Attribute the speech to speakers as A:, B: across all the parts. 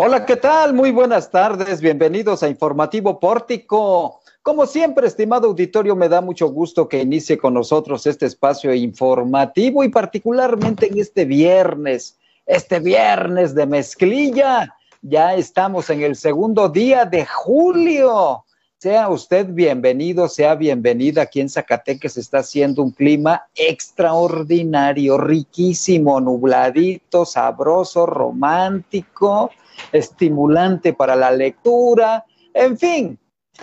A: Hola, ¿qué tal? Muy buenas tardes. Bienvenidos a Informativo Pórtico. Como siempre, estimado auditorio, me da mucho gusto que inicie con nosotros este espacio informativo y particularmente en este viernes, este viernes de mezclilla. Ya estamos en el segundo día de julio. Sea usted bienvenido, sea bienvenida. Aquí en Zacatecas está haciendo un clima extraordinario, riquísimo, nubladito, sabroso, romántico estimulante para la lectura, en fin,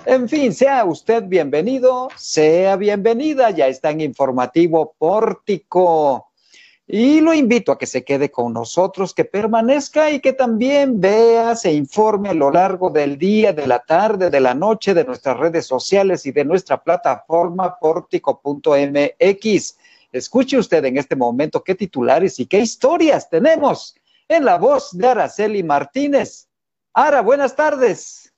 A: en fin, sea usted bienvenido, sea bienvenida, ya está en informativo pórtico. Y lo invito a que se quede con nosotros, que permanezca y que también vea, se informe a lo largo del día, de la tarde, de la noche, de nuestras redes sociales y de nuestra plataforma pórtico.mx. Escuche usted en este momento qué titulares y qué historias tenemos en la voz de Araceli Martínez. Ara, buenas tardes.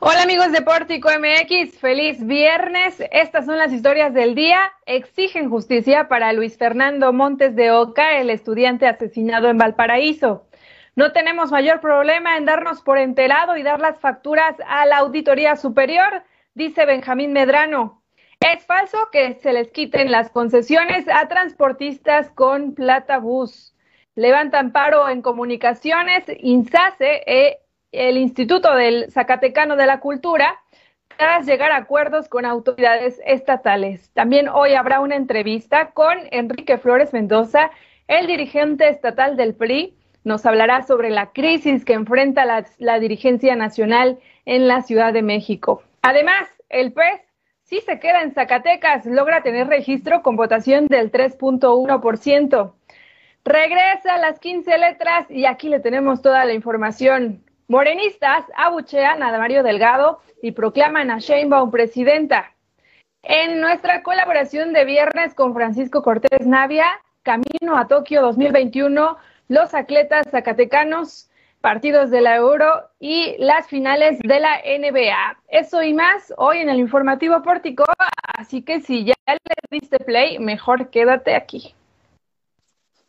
B: Hola amigos de Pórtico MX, feliz viernes. Estas son las historias del día. Exigen justicia para Luis Fernando Montes de Oca, el estudiante asesinado en Valparaíso. No tenemos mayor problema en darnos por enterado y dar las facturas a la Auditoría Superior, dice Benjamín Medrano. Es falso que se les quiten las concesiones a transportistas con plata bus levantan paro en comunicaciones, INSACE, eh, el Instituto del Zacatecano de la Cultura, tras llegar a acuerdos con autoridades estatales. También hoy habrá una entrevista con Enrique Flores Mendoza, el dirigente estatal del PRI. Nos hablará sobre la crisis que enfrenta la, la dirigencia nacional en la Ciudad de México. Además, el PES si se queda en Zacatecas, logra tener registro con votación del 3.1%. Regresa a las 15 letras y aquí le tenemos toda la información. Morenistas abuchean a Mario Delgado y proclaman a Sheinbaum presidenta. En nuestra colaboración de viernes con Francisco Cortés Navia, Camino a Tokio 2021, los atletas zacatecanos, partidos de la Euro y las finales de la NBA. Eso y más hoy en el informativo pórtico, así que si ya le diste play, mejor quédate aquí.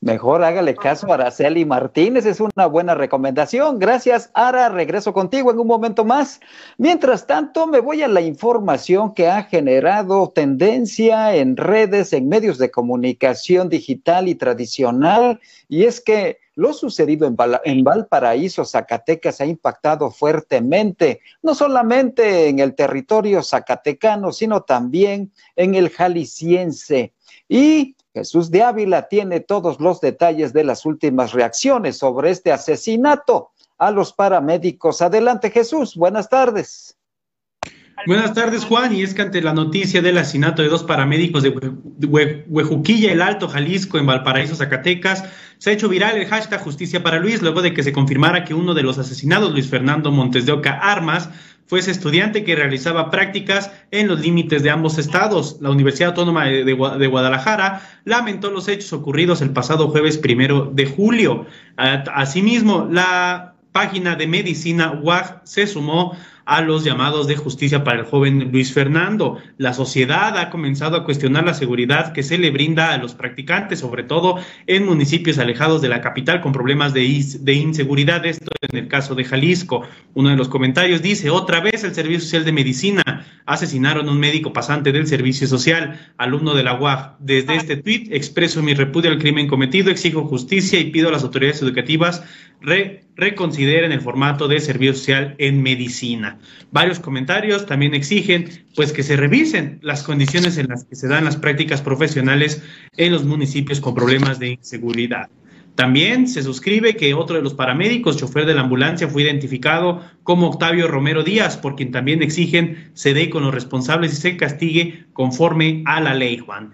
A: Mejor hágale caso a Araceli Martínez, es una buena recomendación. Gracias, Ara. Regreso contigo en un momento más. Mientras tanto, me voy a la información que ha generado tendencia en redes, en medios de comunicación digital y tradicional, y es que lo sucedido en, en Valparaíso, Zacatecas, ha impactado fuertemente, no solamente en el territorio zacatecano, sino también en el jalisciense. Y Jesús de Ávila tiene todos los detalles de las últimas reacciones sobre este asesinato a los paramédicos. Adelante Jesús, buenas tardes.
C: Buenas tardes, Juan. Y es que ante la noticia del asesinato de dos paramédicos de Huejuquilla, el Alto, Jalisco, en Valparaíso, Zacatecas, se ha hecho viral el hashtag Justicia para Luis, luego de que se confirmara que uno de los asesinados, Luis Fernando Montes de Oca Armas, fue ese estudiante que realizaba prácticas en los límites de ambos estados. La Universidad Autónoma de, Guadalajara lamentó los hechos ocurridos el pasado jueves primero de julio. Asimismo, la página de medicina UAG se sumó a los llamados de justicia para el joven Luis Fernando. La sociedad ha comenzado a cuestionar la seguridad que se le brinda a los practicantes, sobre todo en municipios alejados de la capital con problemas de, de inseguridad. Esto en el caso de Jalisco. Uno de los comentarios dice, otra vez el Servicio Social de Medicina asesinaron a un médico pasante del Servicio Social, alumno de la UAG. Desde este tuit expreso mi repudio al crimen cometido, exijo justicia y pido a las autoridades educativas reconsideren el formato de servicio social en medicina. Varios comentarios también exigen pues que se revisen las condiciones en las que se dan las prácticas profesionales en los municipios con problemas de inseguridad. También se suscribe que otro de los paramédicos, chofer de la ambulancia, fue identificado como Octavio Romero Díaz, por quien también exigen se dé con los responsables y se castigue conforme a la ley, Juan.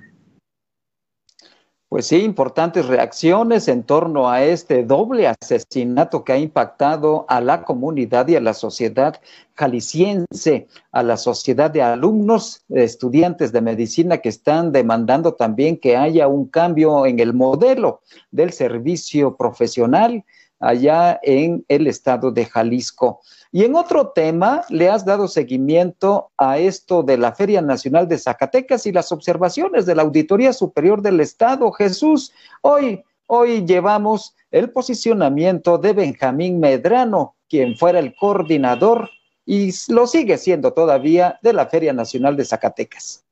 A: Pues sí, importantes reacciones en torno a este doble asesinato que ha impactado a la comunidad y a la sociedad jalisciense, a la sociedad de alumnos, estudiantes de medicina que están demandando también que haya un cambio en el modelo del servicio profesional allá en el estado de Jalisco. Y en otro tema, le has dado seguimiento a esto de la Feria Nacional de Zacatecas y las observaciones de la Auditoría Superior del Estado. Jesús, hoy Hoy llevamos el posicionamiento de Benjamín Medrano, quien fuera el coordinador y lo sigue siendo todavía de la Feria Nacional de Zacatecas.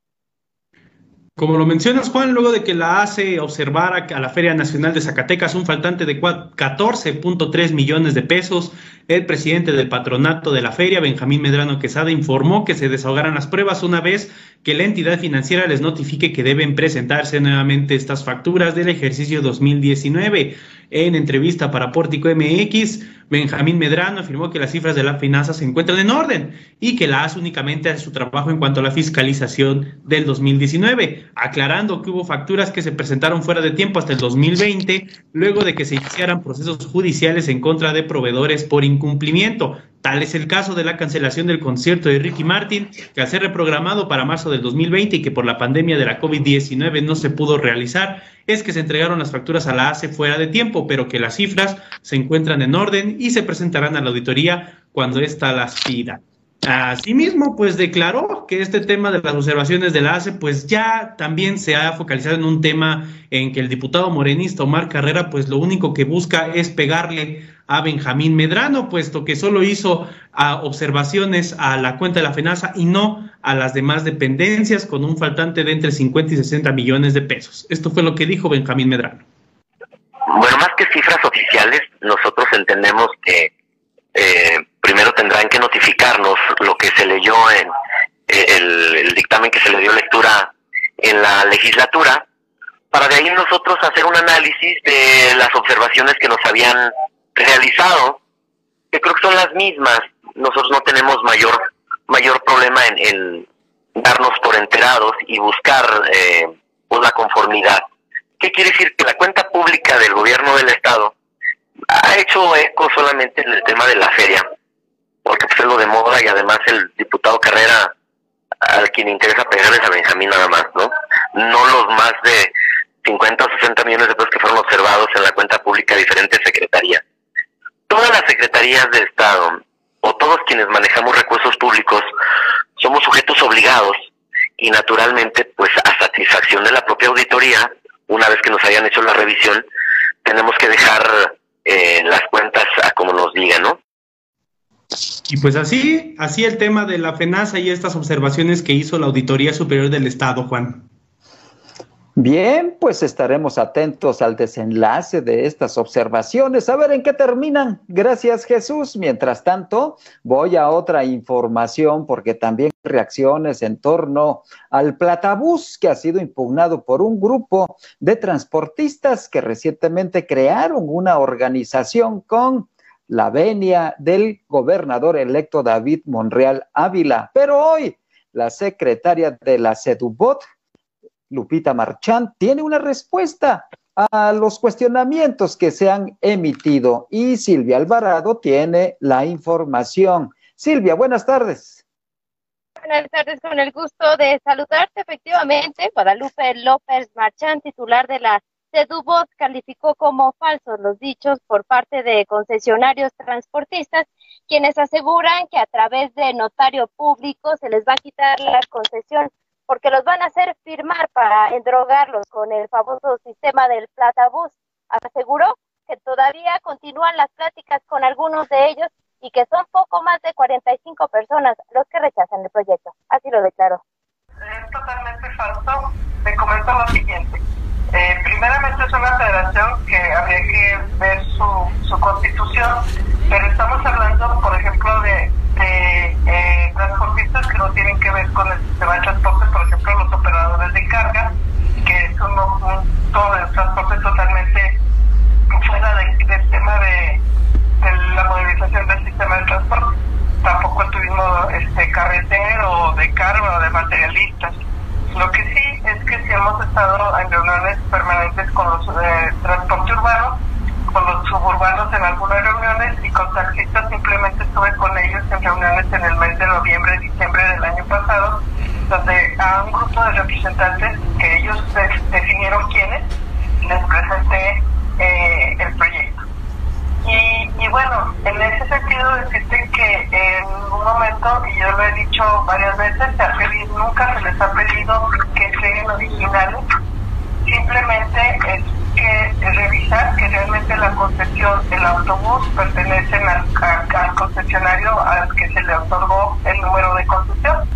C: Como lo mencionas, Juan, luego de que la hace observar a la Feria Nacional de Zacatecas un faltante de 14.3 millones de pesos, el presidente del patronato de la feria, Benjamín Medrano Quesada, informó que se desahogaran las pruebas una vez que la entidad financiera les notifique que deben presentarse nuevamente estas facturas del ejercicio 2019. En entrevista para Pórtico MX, Benjamín Medrano afirmó que las cifras de la finanza se encuentran en orden y que la hace únicamente hace su trabajo en cuanto a la fiscalización del 2019, aclarando que hubo facturas que se presentaron fuera de tiempo hasta el 2020, luego de que se iniciaran procesos judiciales en contra de proveedores por incumplimiento. Tal es el caso de la cancelación del concierto de Ricky Martin, que al ser reprogramado para marzo del 2020 y que por la pandemia de la COVID-19 no se pudo realizar, es que se entregaron las facturas a la ACE fuera de tiempo, pero que las cifras se encuentran en orden y se presentarán a la auditoría cuando ésta las pida. Asimismo, pues declaró que este tema de las observaciones de la ACE, pues ya también se ha focalizado en un tema en que el diputado morenista Omar Carrera, pues lo único que busca es pegarle a Benjamín Medrano, puesto que solo hizo ah, observaciones a la cuenta de la FENASA y no a las demás dependencias con un faltante de entre 50 y 60 millones de pesos. Esto fue lo que dijo Benjamín Medrano.
D: Bueno, más que cifras oficiales, nosotros entendemos que eh, primero tendrán que notificarnos lo que se leyó en eh, el, dictamen que se le dio lectura en la legislatura, para de ahí nosotros hacer un análisis de las observaciones que nos habían realizado, que creo que son las mismas. Nosotros no tenemos mayor mayor problema en, darnos por enterados y buscar eh, pues, la conformidad. ¿Qué quiere decir? Que la cuenta pública del gobierno del Estado ha hecho eco solamente en el tema de la feria, porque pues, es lo de moda y además el diputado Carrera al quien interesa pegarles a Benjamín nada más, ¿no? No los más de 50 o 60 millones de pesos que fueron observados en la cuenta pública de diferentes secretarías. Todas las secretarías de Estado o todos quienes manejamos recursos públicos somos sujetos obligados y naturalmente pues a satisfacción de la propia auditoría, una vez que nos hayan hecho la revisión, tenemos que dejar eh, las cuentas a como nos digan, ¿no?
C: Y pues así, así el tema de la FENASA y estas observaciones que hizo la Auditoría Superior del Estado, Juan.
A: Bien, pues estaremos atentos al desenlace de estas observaciones, a ver en qué terminan. Gracias Jesús. Mientras tanto, voy a otra información porque también reacciones en torno al platabús que ha sido impugnado por un grupo de transportistas que recientemente crearon una organización con la venia del gobernador electo David Monreal Ávila. Pero hoy la secretaria de la CEDUBOT, Lupita Marchand, tiene una respuesta a los cuestionamientos que se han emitido y Silvia Alvarado tiene la información. Silvia, buenas tardes.
E: Buenas tardes, con el gusto de saludarte. Efectivamente, Guadalupe López Marchand, titular de la CEDUBOT, calificó como falsos los dichos por parte de concesionarios transportistas, quienes aseguran que a través de notario público se les va a quitar la concesión porque los van a hacer firmar para endrogarlos con el famoso sistema del platabús. Aseguró que todavía continúan las pláticas con algunos de ellos y que son poco más de 45 personas los que rechazan el proyecto. Así lo declaró.
F: Es totalmente falso. Te comento lo siguiente. Eh, primeramente es una federación que habría que ver su, su constitución, pero estamos hablando, por ejemplo, de de eh, transportistas que no tienen que ver con el sistema de transporte, por ejemplo, los operadores de carga, que es un, todo el transporte totalmente fuera del tema de, la modernización del sistema de transporte. Tampoco el turismo este, carretero, de carga o de materialistas. Lo que sí es que si hemos estado en reuniones permanentes con los eh, transporte urbano, con los suburbanos en algunas reuniones y con taxistas simplemente estuve con ellos en reuniones en el mes de noviembre, diciembre del año pasado, donde a un grupo de representantes que ellos definieron quiénes, les presenté eh, el proyecto. Y, bueno, en ese sentido decirte que en un momento, y yo lo he dicho varias veces, se nunca se les ha pedido que sean originales, simplemente es que revisar que realmente la concesión, el autobús pertenecen al, al concesionario al que se le otorgó el número de concesión.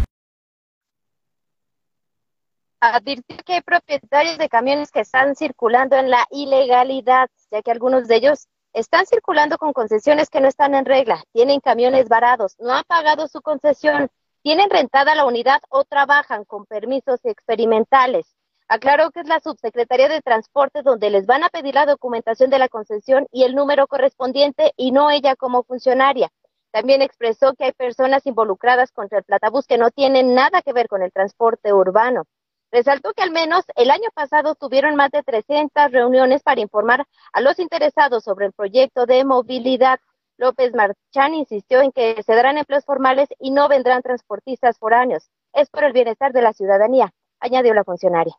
E: Advirtió que hay propietarios de camiones que están circulando en la ilegalidad, ya que algunos de ellos están circulando con concesiones que no están en regla, tienen camiones varados, no han pagado su concesión, tienen rentada la unidad o trabajan con permisos experimentales. Aclaró que es la Subsecretaría de Transporte donde les van a pedir la documentación de la concesión y el número correspondiente y no ella como funcionaria. También expresó que hay personas involucradas contra el platabús que no tienen nada que ver con el transporte urbano. Resaltó que al menos el año pasado tuvieron más de 300 reuniones para informar a los interesados sobre el proyecto de movilidad. López Marchán insistió en que se darán empleos formales y no vendrán transportistas foráneos. Es por el bienestar de la ciudadanía, añadió la funcionaria.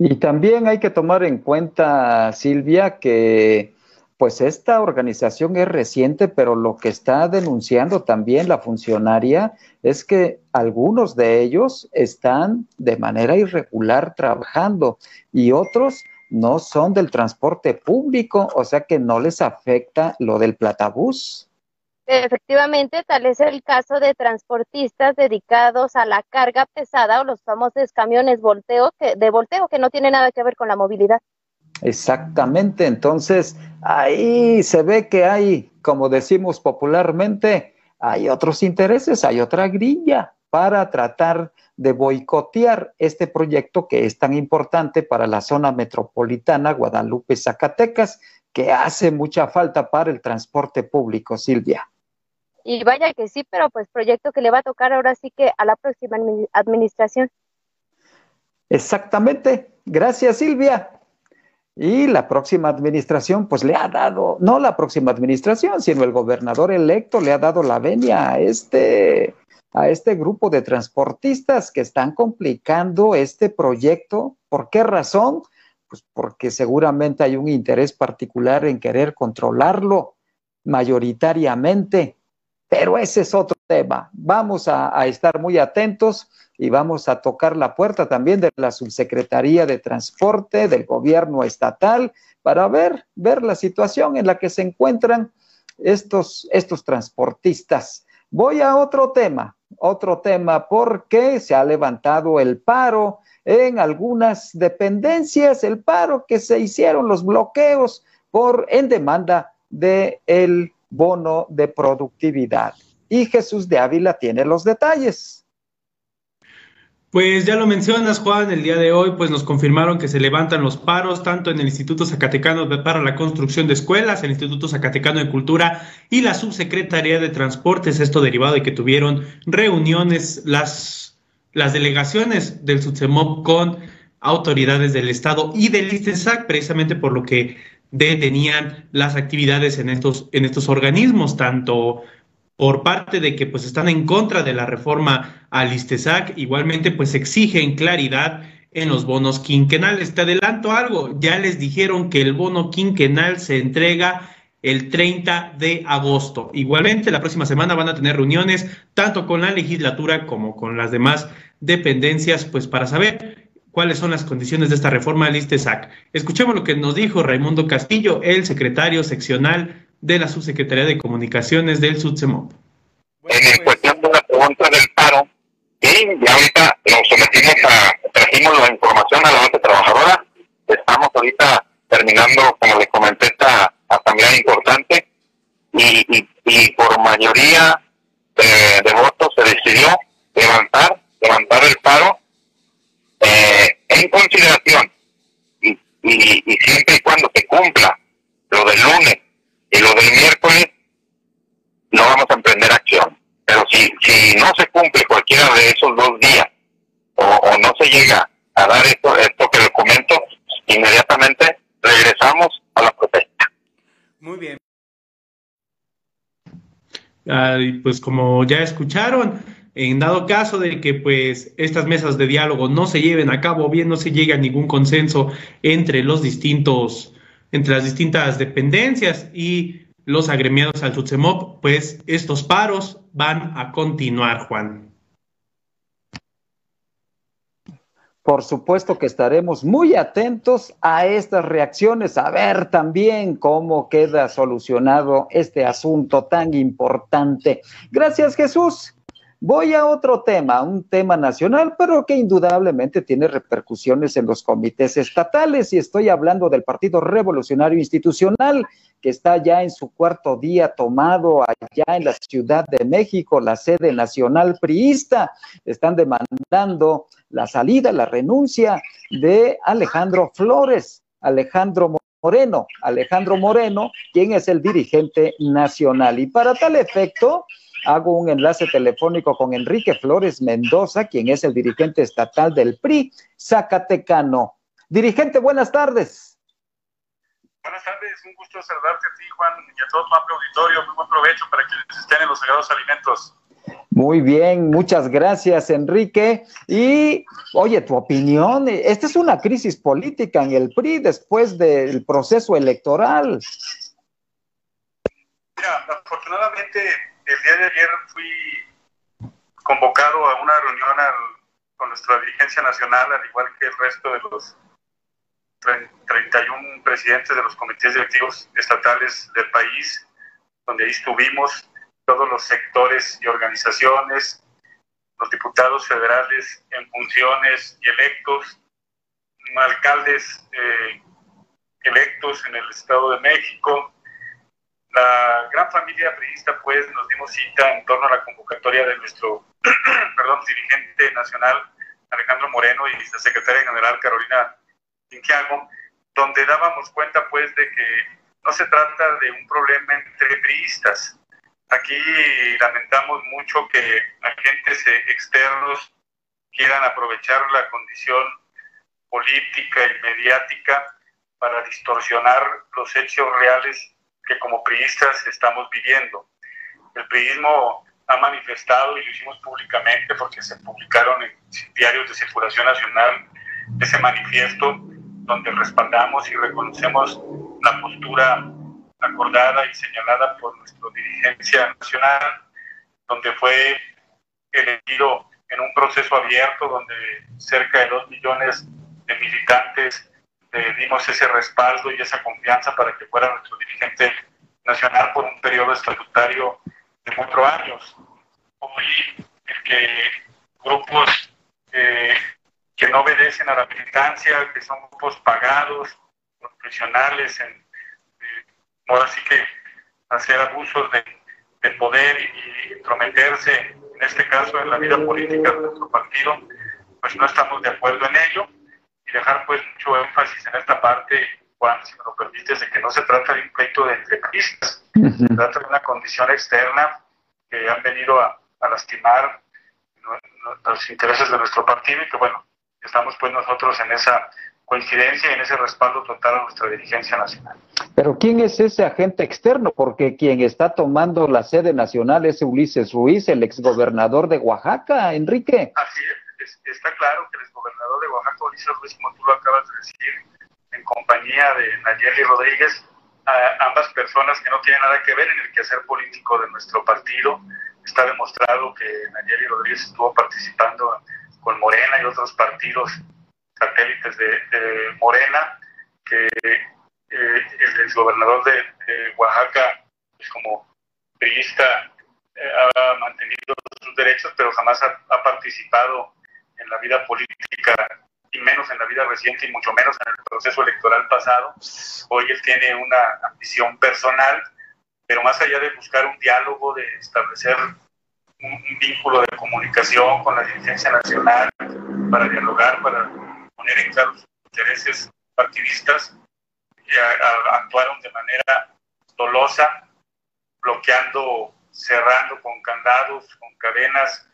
A: Y también hay que tomar en cuenta, Silvia, que pues esta organización es reciente, pero lo que está denunciando también la funcionaria es que algunos de ellos están de manera irregular trabajando y otros no son del transporte público, o sea que no les afecta lo del platabús.
E: Efectivamente, tal es el caso de transportistas dedicados a la carga pesada o los famosos camiones volteo de volteo que no tiene nada que ver con la movilidad.
A: Exactamente, entonces ahí se ve que hay, como decimos popularmente, hay otros intereses, hay otra grilla para tratar de boicotear este proyecto que es tan importante para la zona metropolitana Guadalupe-Zacatecas, que hace mucha falta para el transporte público, Silvia.
E: Y vaya que sí, pero pues proyecto que le va a tocar ahora sí que a la próxima administración.
A: Exactamente. Gracias, Silvia. Y la próxima administración, pues le ha dado, no la próxima administración, sino el gobernador electo le ha dado la venia a este, a este grupo de transportistas que están complicando este proyecto. ¿Por qué razón? Pues porque seguramente hay un interés particular en querer controlarlo mayoritariamente pero ese es otro tema. Vamos a, estar muy atentos y vamos a tocar la puerta también de la Subsecretaría de Transporte del gobierno estatal para ver, ver la situación en la que se encuentran estos, estos transportistas. Voy a otro tema, otro tema, porque se ha levantado el paro en algunas dependencias, el paro que se hicieron los bloqueos por en demanda de el bono de productividad. Y Jesús de Ávila tiene los detalles.
C: Pues ya lo mencionas, Juan, el día de hoy pues nos confirmaron que se levantan los paros tanto en el Instituto Zacatecano para la Construcción de Escuelas, el Instituto Zacatecano de Cultura y la Subsecretaría de Transportes, esto derivado de que tuvieron reuniones las, las delegaciones del SUTSEMOP con autoridades del Estado y del ISTESAC, precisamente por lo que detenían las actividades en estos, en estos organismos, tanto por parte de que pues están en contra de la reforma al ISTESAC, igualmente pues exigen claridad en los bonos quinquenales. Te adelanto algo, ya les dijeron que el bono quinquenal se entrega el 30 de agosto. Igualmente, la próxima semana van a tener reuniones tanto con la legislatura como con las demás dependencias, pues para saber cuáles son las condiciones de esta reforma al ISTESAC. Escuchemos lo que nos dijo Raimundo Castillo, el secretario seccional de la Subsecretaría de Comunicaciones del SUTSEMOP.
D: En cuestión de la pregunta del paro, y ya ahorita nos sometimos a, trajimos la información a la base trabajadora, estamos ahorita terminando, como le comenté, esta asamblea importante, y, y, por mayoría de, de votos se decidió levantar, levantar el paro eh, en consideración y, y, siempre y cuando se cumpla lo del lunes y lo del miércoles, no vamos a emprender acción. Pero si, si no se cumple cualquiera de esos dos días o, no se llega a dar esto, esto que les comento, inmediatamente regresamos a la protesta.
C: Muy bien. pues como ya escucharon, en dado caso de que pues estas mesas de diálogo no se lleven a cabo bien, no se llegue a ningún consenso entre los distintos, entre las distintas dependencias y los agremiados al SUTSEMOP, pues estos paros van a continuar, Juan.
A: Por supuesto que estaremos muy atentos a estas reacciones, a ver también cómo queda solucionado este asunto tan importante. Gracias, Jesús. Voy a otro tema, un tema nacional, pero que indudablemente tiene repercusiones en los comités estatales y estoy hablando del Partido Revolucionario Institucional, que está ya en su cuarto día tomado allá en la Ciudad de México, la sede nacional priista. Están demandando la salida, la renuncia de Alejandro Flores, Alejandro Moreno, Alejandro Moreno, quien es el dirigente nacional. Y para tal efecto, hago un enlace telefónico con Enrique Flores Mendoza, quien es el dirigente estatal del PRI Zacatecano. Dirigente, buenas tardes.
G: Buenas tardes, un gusto saludarte a ti, Juan, y a todo tu amplio auditorio. Muy buen provecho para quienes estén en los sagrados alimentos.
A: Muy bien, muchas gracias, Enrique. Y, oye, tu opinión, esta es una crisis política en el PRI después del proceso electoral.
G: Mira, afortunadamente el día de ayer fui convocado a una reunión con nuestra dirigencia nacional, al igual que el resto de los 31 presidentes de los comités directivos estatales del país, donde ahí estuvimos todos los sectores y organizaciones, los diputados federales en funciones y electos, alcaldes eh, electos en el Estado de México, la gran familia priista, pues, nos dimos cita en torno a la convocatoria de nuestro, perdón, dirigente nacional, Alejandro Moreno, y la secretaria general, Carolina Quinquiago, donde dábamos cuenta, pues, de que no se trata de un problema entre priistas. Aquí lamentamos mucho que agentes externos quieran aprovechar la condición política y mediática para distorsionar los hechos reales que como priistas estamos viviendo. El priismo ha manifestado, y lo hicimos públicamente porque se publicaron en diarios de circulación nacional, ese manifiesto donde respaldamos y reconocemos la postura acordada y señalada por nuestra dirigencia nacional, donde fue elegido en un proceso abierto donde cerca de dos millones de militantes le dimos ese respaldo y esa confianza para que fuera nuestro dirigente nacional por un periodo estatutario de cuatro años. Hoy, el que grupos eh, que no obedecen a la militancia, que son grupos pagados, profesionales, en, eh, ahora sí que hacer abusos de, de poder y, y entrometerse, en este caso en la vida política de nuestro partido, pues no estamos de acuerdo en ello y dejar pues mucho énfasis en esta parte, Juan, si me lo permites, de que no se trata de un pleito de entrepistas, se trata de una condición externa que han venido a, a lastimar los intereses de nuestro partido y que bueno, estamos pues nosotros en esa coincidencia y en ese respaldo total a nuestra dirigencia nacional.
A: Pero ¿quién es ese agente externo? Porque quien está tomando la sede nacional es Ulises Ruiz, el exgobernador de Oaxaca, Enrique.
G: Así es, está claro que Oaxaca, Ulises Ruiz, como tú lo acabas de decir, en compañía de Nayeli Rodríguez, ambas personas que no tienen nada que ver en el quehacer político de nuestro partido. Está demostrado que Nayeli Rodríguez estuvo participando con Morena y otros partidos satélites de, Morena, que eh, el exgobernador de, de Oaxaca, pues como periodista, eh, ha mantenido sus derechos, pero jamás ha, participado en la vida política y menos en la vida reciente y mucho menos en el proceso electoral pasado. Hoy él tiene una ambición personal, pero más allá de buscar un diálogo, de establecer un, un vínculo de comunicación con la dirigencia nacional para dialogar, para poner en claro sus intereses partidistas, y a, actuaron de manera dolosa, bloqueando, cerrando con candados, con cadenas,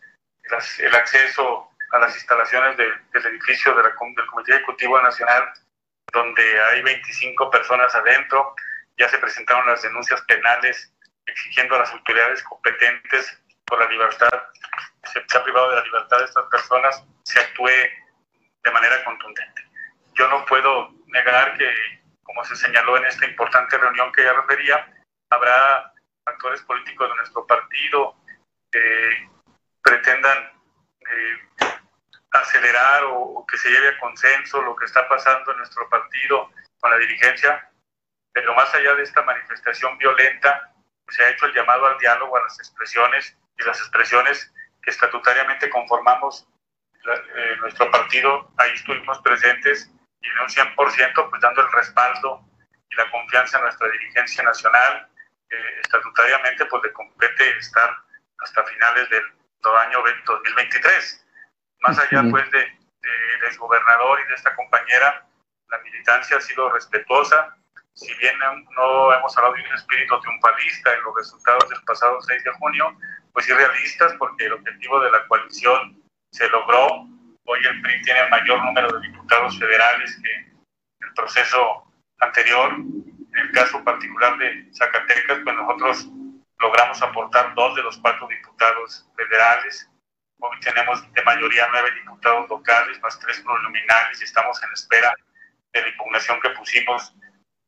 G: las, el acceso a las instalaciones de, del edificio de la, del Comité Ejecutivo Nacional, donde hay 25 personas adentro. Ya se presentaron las denuncias penales exigiendo a las autoridades competentes por la libertad, se, se ha privado de la libertad de estas personas, se actúe de manera contundente. Yo no puedo negar que, como se señaló en esta importante reunión que ya refería, habrá actores políticos de nuestro partido que pretendan eh, acelerar o, que se lleve a consenso lo que está pasando en nuestro partido con la dirigencia, pero más allá de esta manifestación violenta, se ha hecho el llamado al diálogo, a las expresiones y las expresiones que estatutariamente conformamos eh, nuestro partido, ahí estuvimos presentes y de un 100% pues dando el respaldo y la confianza en nuestra dirigencia nacional, estatutariamente pues le compete estar hasta finales del, año 2023. Más allá pues de, del gobernador y de esta compañera, la militancia ha sido respetuosa, si bien no hemos hablado de un espíritu triunfalista en los resultados del pasado 6 de junio, pues sí realistas porque el objetivo de la coalición se logró. Hoy el PRI tiene el mayor número de diputados federales que el proceso anterior. En el caso particular de Zacatecas, pues nosotros logramos aportar dos de los cuatro diputados federales. Hoy tenemos de mayoría nueve diputados locales, más tres plurinominales y estamos en espera de la impugnación que pusimos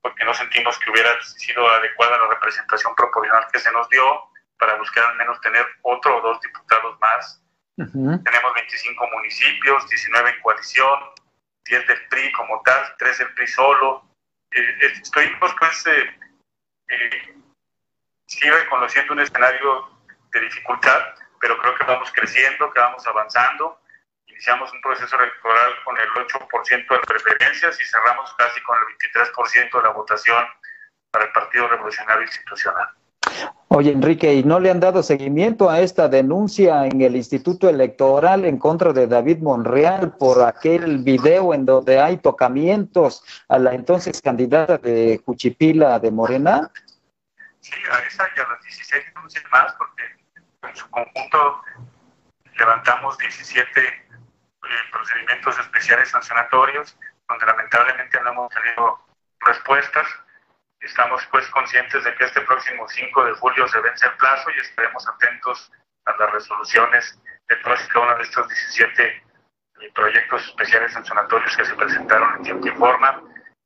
G: porque no sentimos que hubiera sido adecuada la representación proporcional que se nos dio para buscar al menos tener otro o dos diputados más. Tenemos 25 municipios, 19 en coalición, 10 del PRI como tal, 3 del PRI solo. Eh, eh estuvimos pues eh, eh, sí reconociendo un escenario de dificultad, pero creo que vamos creciendo, que vamos avanzando. Iniciamos un proceso electoral con el 8% de preferencias y cerramos casi con el 23% de la votación para el Partido Revolucionario Institucional.
A: Oye, Enrique, ¿y no le han dado seguimiento a esta denuncia en el Instituto Electoral en contra de David Monreal por aquel video en donde hay tocamientos a la entonces candidata de Cuchipila de Morena?
G: Sí, a esa y a las 16 denuncias más, porque en su conjunto levantamos 17 eh, procedimientos especiales sancionatorios, donde lamentablemente no hemos tenido respuestas Estamos pues conscientes de que este próximo 5 de julio se vence el plazo y estaremos atentos a las resoluciones de todos y cada uno de estos 17 eh, proyectos especiales sancionatorios que se presentaron en tiempo y forma,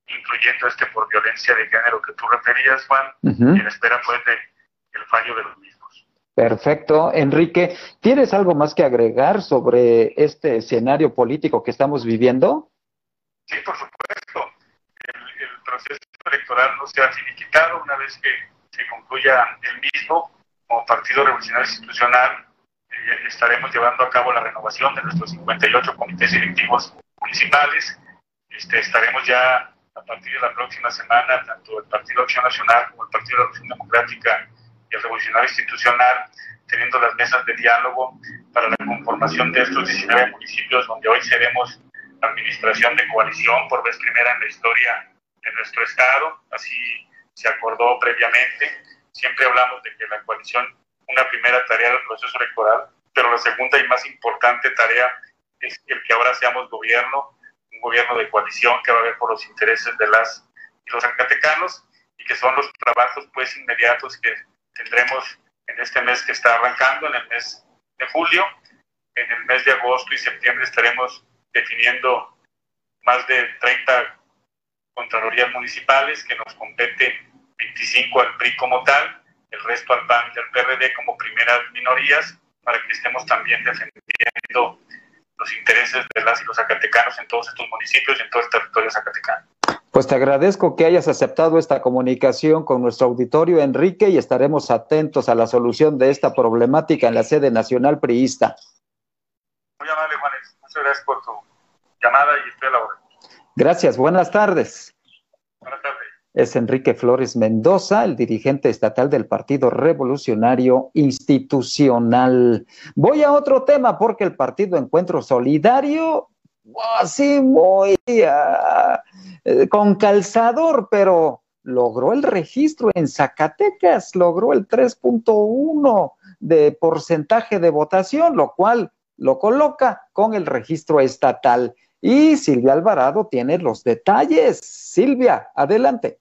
G: incluyendo este por violencia de género que tú referías, Juan, en espera pues de el fallo de los mismos.
A: Perfecto. Enrique, ¿tienes algo más que agregar sobre este escenario político que estamos viviendo?
G: Sí, por supuesto. el proceso electoral no sea finiquitado una vez que se concluya el mismo como Partido Revolucionario Institucional eh, estaremos llevando a cabo la renovación de nuestros 58 comités directivos municipales este, estaremos ya a partir de la próxima semana tanto el Partido Acción Nacional como el Partido de Revolución Democrática el Revolucionario Institucional teniendo las mesas de diálogo para la conformación de estos 19 municipios donde hoy seremos administración de coalición por vez primera en la historia en nuestro estado, así se acordó previamente. Siempre hablamos de que la coalición, una primera tarea del proceso electoral, pero la segunda y más importante tarea es el que ahora seamos gobierno, un gobierno de coalición que va a ver por los intereses de las y los zacatecanos y que son los trabajos pues inmediatos que tendremos en este mes que está arrancando, en el mes de julio. En el mes de agosto y septiembre estaremos definiendo más de 30 Contralorías Municipales, que nos compete 25 al PRI como tal, el resto al PAN y al PRD como primeras minorías, para que estemos también defendiendo los intereses de las y los zacatecanos en todos estos municipios y en todo el territorio zacatecano.
A: Pues te agradezco que hayas aceptado esta comunicación con nuestro auditorio, Enrique, y estaremos atentos a la solución de esta problemática en la sede nacional priista.
G: Muy amable, Juanes. Muchas gracias por tu llamada y estoy a la hora.
A: Gracias, buenas tardes.
G: Buenas tardes.
A: Es Enrique Flores Mendoza, el dirigente estatal del Partido Revolucionario Institucional. Voy a otro tema porque el Partido Encuentro Solidario, así muy ah, eh, con calzador, pero logró el registro en Zacatecas, logró el 3.1 de porcentaje de votación, lo cual lo coloca con el registro estatal. Y Silvia Alvarado tiene los detalles. Silvia, adelante.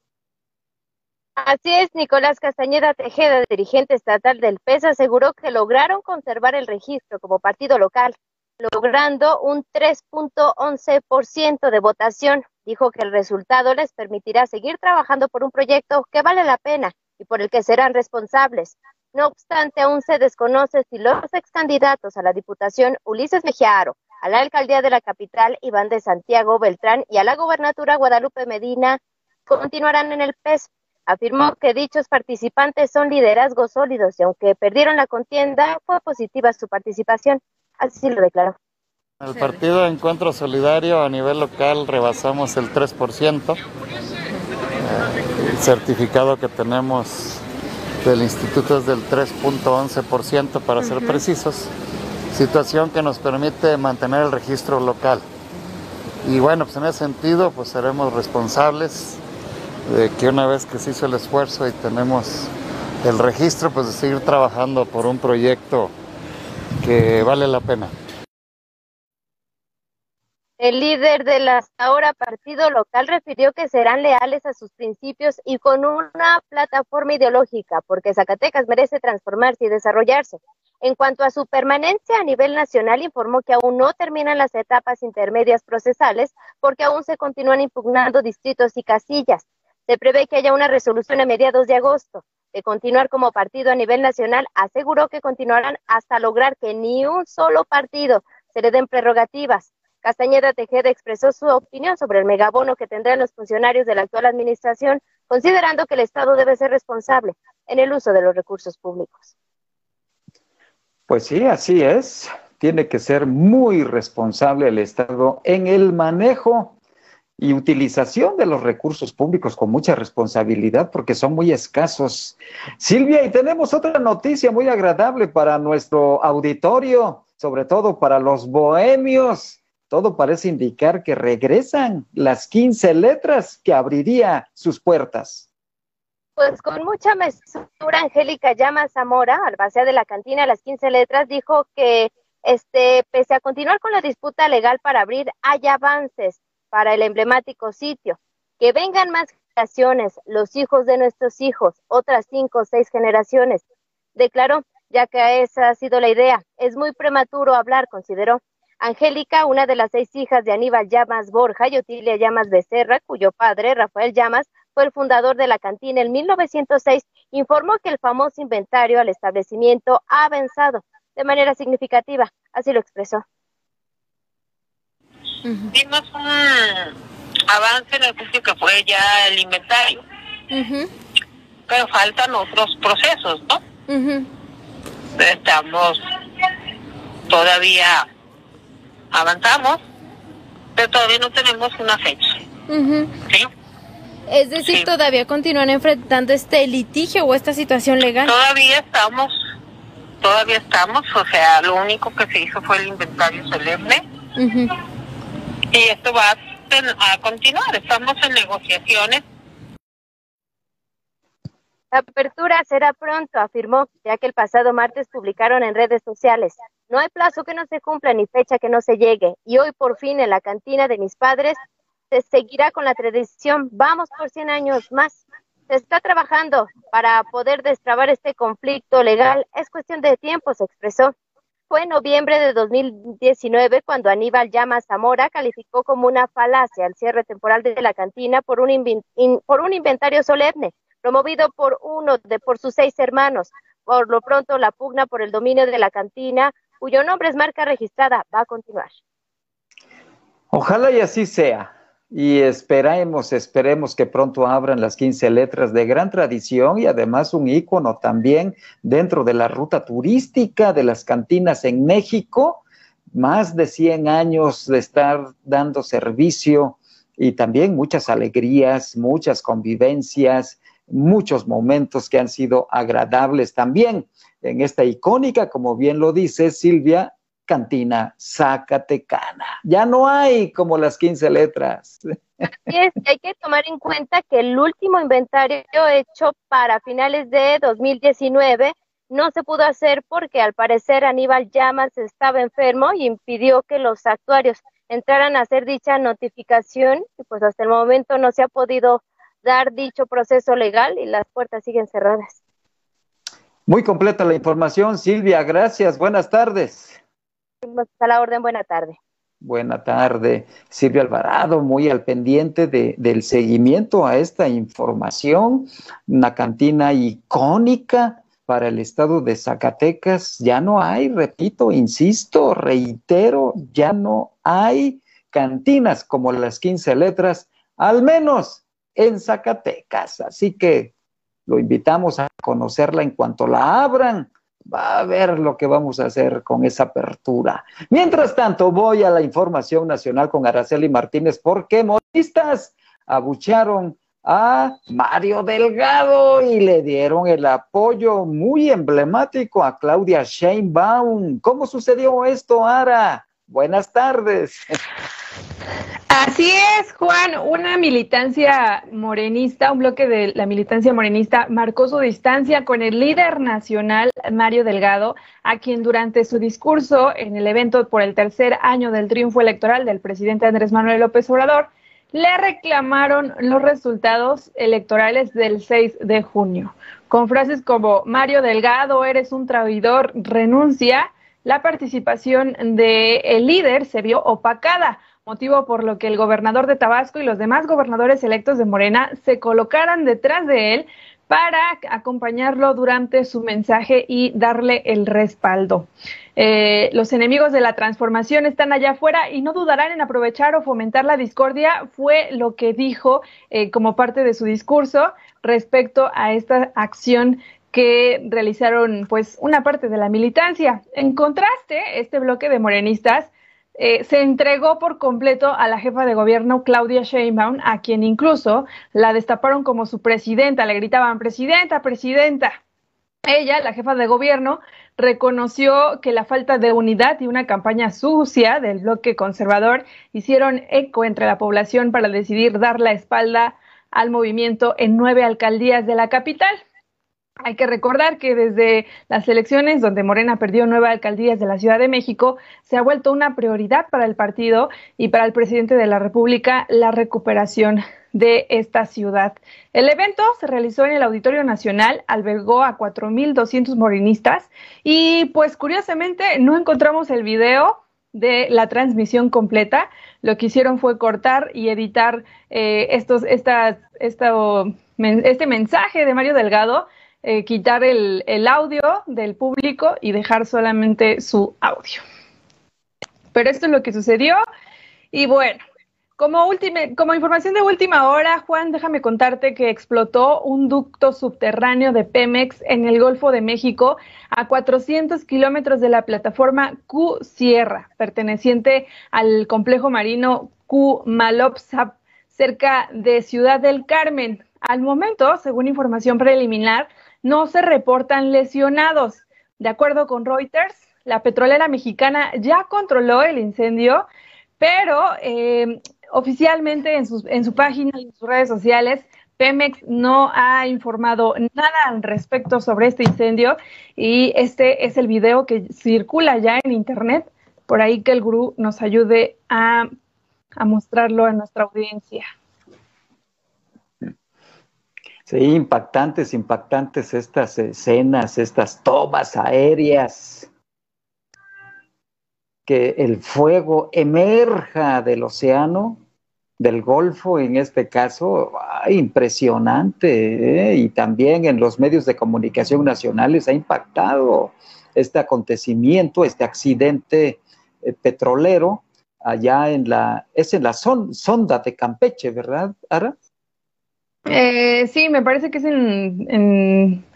E: Así es, Nicolás Castañeda Tejeda, dirigente estatal del PES, aseguró que lograron conservar el registro como partido local, logrando un 3.11% de votación. Dijo que el resultado les permitirá seguir trabajando por un proyecto que vale la pena y por el que serán responsables. No obstante, aún se desconoce si los ex candidatos a la Diputación Ulises Mejiaro, a la alcaldía de la capital, Iván de Santiago Beltrán, y a la gobernatura Guadalupe Medina continuarán en el PES. Afirmó que dichos participantes son liderazgos sólidos y aunque perdieron la contienda, fue positiva su participación. Así lo declaró.
H: El partido de Encuentro Solidario a nivel local rebasamos el 3%. El certificado que tenemos del instituto es del 3.11% para ser precisos, situación que nos permite mantener el registro local. Y bueno, pues en ese sentido, pues seremos responsables de que una vez que se hizo el esfuerzo y tenemos el registro, pues de seguir trabajando por un proyecto que vale la pena.
E: El líder del hasta ahora partido local refirió que serán leales a sus principios y con una plataforma ideológica, porque Zacatecas merece transformarse y desarrollarse. En cuanto a su permanencia a nivel nacional, informó que aún no terminan las etapas intermedias procesales porque aún se continúan impugnando distritos y casillas. Se prevé que haya una resolución a mediados de agosto. De continuar como partido a nivel nacional, aseguró que continuarán hasta lograr que ni un solo partido se le den prerrogativas Castañeda Tejeda expresó su opinión sobre el megabono que tendrán los funcionarios de la actual administración, considerando que el Estado debe ser responsable en el uso de los recursos públicos.
A: Pues sí, así es. Tiene que ser muy responsable el Estado en el manejo y utilización de los recursos públicos con mucha responsabilidad porque son muy escasos. Silvia, y tenemos otra noticia muy agradable para nuestro auditorio, sobre todo para los bohemios todo parece indicar que regresan las 15 letras que abriría sus puertas.
E: Pues con mucha mesura, Angélica Llama Zamora, albacea de la cantina Las 15 Letras, dijo que este, pese a continuar con la disputa legal para abrir, hay avances para el emblemático sitio. Que vengan más generaciones, los hijos de nuestros hijos, otras cinco o seis generaciones. Declaró, ya que esa ha sido la idea. Es muy prematuro hablar, consideró. Angélica, una de las seis hijas de Aníbal Llamas Borja y Otilia Llamas Becerra, cuyo padre, Rafael Llamas, fue el fundador de la cantina en 1906, informó que el famoso inventario al establecimiento ha avanzado de manera significativa. Así lo expresó.
I: Vimos un avance en el sentido que fue ya el inventario, pero faltan otros procesos, ¿no? Estamos todavía avanzamos, pero todavía no tenemos una fecha. ¿Sí?
J: Es decir, todavía continúan enfrentando este litigio o esta situación legal.
I: Todavía estamos, todavía estamos, o sea, lo único que se hizo fue el inventario solemne. Y esto va a, continuar, estamos en negociaciones.
E: La apertura será pronto, afirmó, ya que el pasado martes publicaron en redes sociales no hay plazo que no se cumpla ni fecha que no se llegue. Y hoy por fin en la cantina de mis padres se seguirá con la tradición. Vamos por 100 años más. Se está trabajando para poder destrabar este conflicto legal. Es cuestión de tiempo, se expresó. Fue en noviembre de 2019 cuando Aníbal Llamas Zamora calificó como una falacia el cierre temporal de la cantina por un, por un inventario solemne promovido por uno de por sus seis hermanos. Por lo pronto, la pugna por el dominio de la cantina cuyo nombre es marca registrada, va a continuar.
A: Ojalá y así sea. Y esperemos, esperemos que pronto abran las 15 letras de gran tradición y además un ícono también dentro de la ruta turística de las cantinas en México. Más de 100 años de estar dando servicio y también muchas alegrías, muchas convivencias, muchos momentos que han sido agradables también en esta icónica, como bien lo dice Silvia, cantina Zacatecana. Ya no hay como las 15 letras.
E: es, hay que tomar en cuenta que el último inventario hecho para finales de 2019 no se pudo hacer porque al parecer Aníbal Llamas estaba enfermo y impidió que los actuarios entraran a hacer dicha notificación y pues hasta el momento no se ha podido dar dicho proceso legal y las puertas siguen cerradas.
A: Muy completa la información, Silvia. Gracias. Buenas tardes.
E: A la orden, buena tarde.
A: Buena tarde, Silvia Alvarado, muy al pendiente de, del seguimiento a esta información, una cantina icónica para el estado de Zacatecas. Ya no hay, repito, insisto, reitero, ya no hay cantinas como las 15 letras, al menos en Zacatecas. Así que lo invitamos a conocerla en cuanto la abran. Va a ver lo que vamos a hacer con esa apertura. Mientras tanto, voy a la información nacional con Araceli Martínez, porque modistas abuchearon a Mario Delgado y le dieron el apoyo muy emblemático a Claudia Sheinbaum. ¿Cómo sucedió esto, Ara? Buenas tardes.
B: Así es, Juan, una militancia morenista, un bloque de la militancia morenista marcó su distancia con el líder nacional Mario Delgado, a quien durante su discurso en el evento por el tercer año del triunfo electoral del presidente Andrés Manuel López Obrador, le reclamaron los resultados electorales del 6 de junio. Con frases como Mario Delgado, eres un traidor, renuncia, la participación del líder se vio opacada, motivo por lo que el gobernador de Tabasco y los demás gobernadores electos de Morena se colocaran detrás de él para acompañarlo durante su mensaje y darle el respaldo. Eh, los enemigos de la transformación están allá afuera y no dudarán en aprovechar o fomentar la discordia, fue lo que dijo eh, como parte de su discurso respecto a esta acción que realizaron pues una parte de la militancia. En contraste, este bloque de morenistas eh, se entregó por completo a la jefa de gobierno Claudia Sheinbaum, a quien incluso la destaparon como su presidenta, le gritaban presidenta, presidenta. Ella, la jefa de gobierno, reconoció que la falta de unidad y una campaña sucia del bloque conservador hicieron eco entre la población para decidir dar la espalda al movimiento en nueve alcaldías de la capital. Hay que recordar que desde las elecciones donde Morena perdió nueve alcaldías de la Ciudad de México, se ha vuelto una prioridad para el partido y para el presidente de la República la recuperación de esta ciudad. El evento se realizó en el Auditorio Nacional, albergó a 4.200 morenistas y pues curiosamente no encontramos el video de la transmisión completa. Lo que hicieron fue cortar y editar eh, estos, estas, este mensaje de Mario Delgado eh, quitar el, audio del público y dejar solamente su audio. Pero esto es lo que sucedió. Y bueno, como, como información de última hora, Juan, déjame contarte que explotó un ducto subterráneo de Pemex en el Golfo de México a 400 kilómetros de la plataforma Q Sierra, perteneciente al complejo marino Q Malopsap, cerca de Ciudad del Carmen. Al momento, según información preliminar, no se reportan lesionados. De acuerdo con Reuters, la petrolera mexicana ya controló el incendio, pero eh, oficialmente en, en su página y en sus redes sociales, Pemex no ha informado nada al respecto sobre este incendio y este es el video que circula ya en internet. Por ahí que el gurú nos ayude a, a mostrarlo a nuestra audiencia.
A: Sí, impactantes, impactantes estas escenas, estas tomas aéreas. Que el fuego emerja del océano, del Golfo en este caso, impresionante. ¿eh? Y también en los medios de comunicación nacionales ha impactado este acontecimiento, este accidente eh, petrolero allá en la, es en la sonda de Campeche, ¿verdad, Ara?
B: Eh, sí, me parece que es en,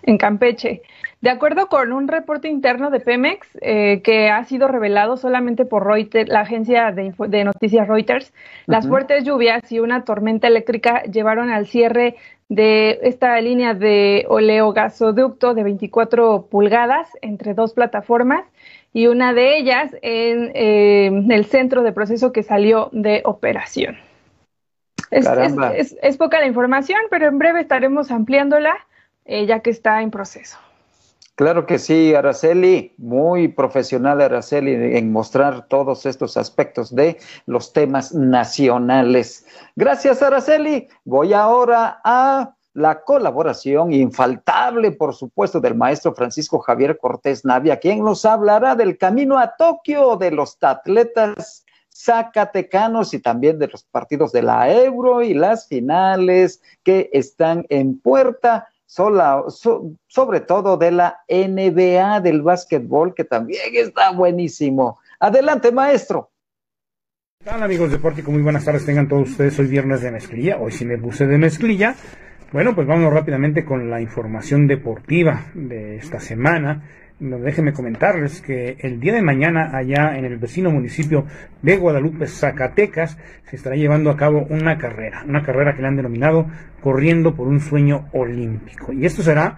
B: en, Campeche. De acuerdo con un reporte interno de Pemex eh, que ha sido revelado solamente por Reuters, la agencia de, noticias Reuters, las fuertes lluvias y una tormenta eléctrica llevaron al cierre de esta línea de oleogasoducto de 24 pulgadas entre dos plataformas y una de ellas en eh, el centro de proceso que salió de operación. Es, poca la información, pero en breve estaremos ampliándola eh, ya que está en proceso.
A: Claro que sí, Araceli, muy profesional Araceli en mostrar todos estos aspectos de los temas nacionales. Gracias, Araceli. Voy ahora a la colaboración infaltable, por supuesto, del maestro Francisco Javier Cortés Navia, quien nos hablará del camino a Tokio de los atletas zacatecanos y también de los partidos de la Euro y las finales que están en puerta. sobre todo de la NBA del básquetbol, que también está buenísimo. Adelante, maestro.
K: Hola amigos de Pórtico? Muy buenas tardes, tengan todos ustedes. Hoy viernes de mezclilla, hoy sí me puse de mezclilla. Bueno, pues vamos rápidamente con la información deportiva de esta semana. Déjenme comentarles que el día de mañana allá en el vecino municipio de Guadalupe, Zacatecas, se estará llevando a cabo una carrera, una carrera que le han denominado Corriendo por un Sueño Olímpico. Y esto será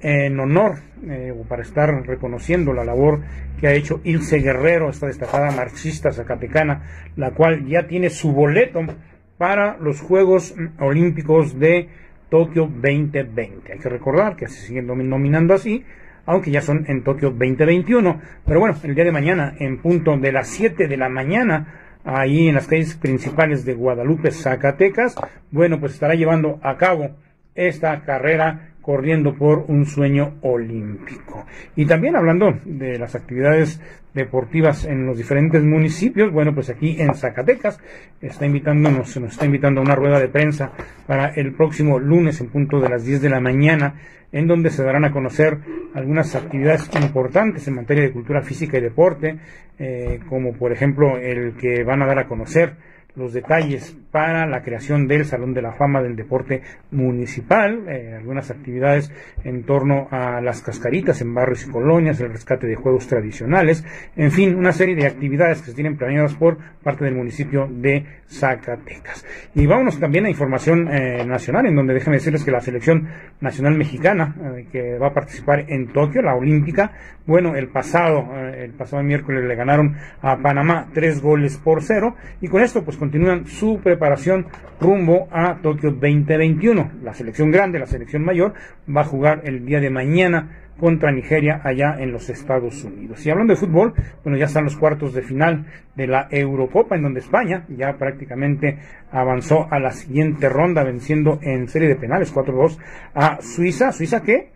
K: en honor eh, o para estar reconociendo la labor que ha hecho Ilse Guerrero, esta destacada marxista zacatecana, la cual ya tiene su boleto para los Juegos Olímpicos de Tokio 2020. Hay que recordar que se siguen nominando así aunque ya son en Tokio 2021. Pero bueno, el día de mañana, en punto de las 7 de la mañana, ahí en las calles principales de Guadalupe, Zacatecas, bueno, pues estará llevando a cabo esta carrera corriendo por un sueño olímpico. Y también hablando de las actividades deportivas en los diferentes municipios, bueno, pues aquí en Zacatecas está invitándonos, se nos está invitando a una rueda de prensa para el próximo lunes en punto de las 10 de la mañana, en donde se darán a conocer algunas actividades importantes en materia de cultura física y deporte, eh, como por ejemplo el que van a dar a conocer los detalles para la creación del Salón de la Fama del Deporte Municipal, eh, algunas actividades en torno a las cascaritas en barrios y colonias, el rescate de juegos tradicionales, en fin, una serie de actividades que se tienen planeadas por parte del municipio de Zacatecas. Y vámonos también a información eh, nacional, en donde déjenme decirles que la selección nacional mexicana eh, que va a participar en Tokio, la olímpica, bueno, el pasado, el pasado miércoles le ganaron a Panamá tres goles por cero, y con esto pues continúan su preparación rumbo a Tokio 2021. La selección grande, la selección mayor, va a jugar el día de mañana contra Nigeria allá en los Estados Unidos. Y hablando de fútbol, bueno, ya están los cuartos de final de la Eurocopa, en donde España ya prácticamente avanzó a la siguiente ronda, venciendo en serie de penales 4-2 a Suiza. Suiza que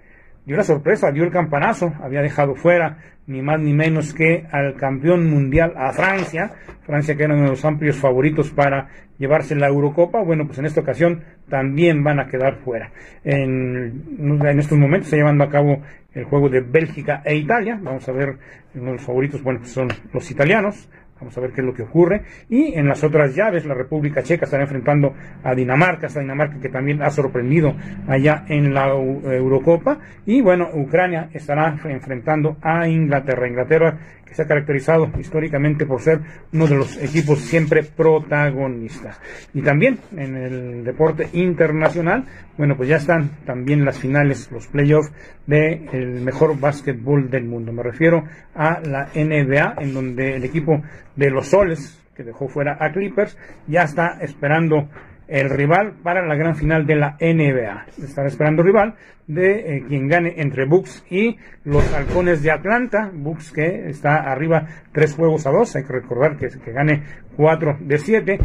K: dio la sorpresa, dio el campanazo, había dejado fuera ni más ni menos que al campeón mundial, a Francia, Francia que era uno de los amplios favoritos para llevarse la Eurocopa, bueno, pues en esta ocasión también van a quedar fuera. En, en estos momentos se llevando a cabo el juego de Bélgica e Italia, vamos a ver, uno de los favoritos, bueno, pues son los italianos, Vamos a ver qué es lo que ocurre. Y en las otras llaves, la República Checa estará enfrentando a Dinamarca, esta Dinamarca que también ha sorprendido allá en la Eurocopa. Y bueno, Ucrania estará enfrentando a Inglaterra. Inglaterra se ha caracterizado históricamente por ser uno de los equipos siempre protagonistas. Y también en el deporte internacional, bueno, pues ya están también las finales, los playoffs del el mejor básquetbol del mundo. Me refiero a la NBA, en donde el equipo de los Soles, que dejó fuera a Clippers, ya está esperando el rival para la gran final de la NBA. Estará esperando rival de eh, quien gane entre Bucks y los halcones de Atlanta. Bucks que está arriba tres juegos a dos. Hay que recordar que, que gane cuatro de siete.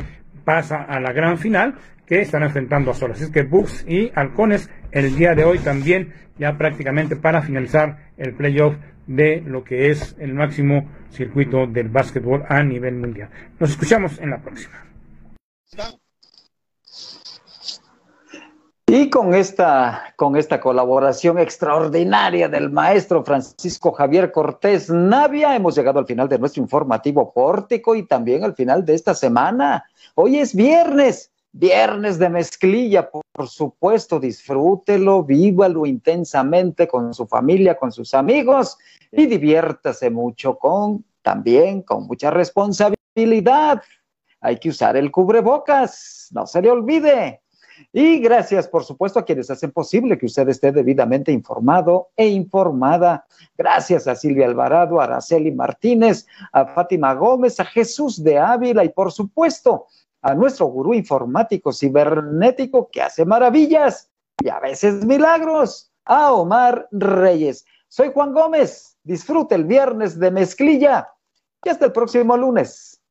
K: Pasa a la gran final que están enfrentando a solas. Así es que Bucks y halcones el día de hoy también ya prácticamente para finalizar el playoff de lo que es el máximo circuito del básquetbol a nivel mundial. Nos escuchamos en la próxima.
A: Y con esta, con esta colaboración extraordinaria del maestro Francisco Javier Cortés Navia, hemos llegado al final de nuestro informativo pórtico y también al final de esta semana. Hoy es viernes, viernes de mezclilla, por supuesto, disfrútelo, vívalo intensamente con su familia, con sus amigos y diviértase mucho con, también con mucha responsabilidad. Hay que usar el cubrebocas, no se le olvide. Y gracias, por supuesto, a quienes hacen posible que usted esté debidamente informado e informada. Gracias a Silvia Alvarado, a Araceli Martínez, a Fátima Gómez, a Jesús de Ávila y, por supuesto, a nuestro gurú informático cibernético que hace maravillas y a veces milagros, a Omar Reyes. Soy Juan Gómez. Disfrute el viernes de mezclilla y hasta el próximo lunes.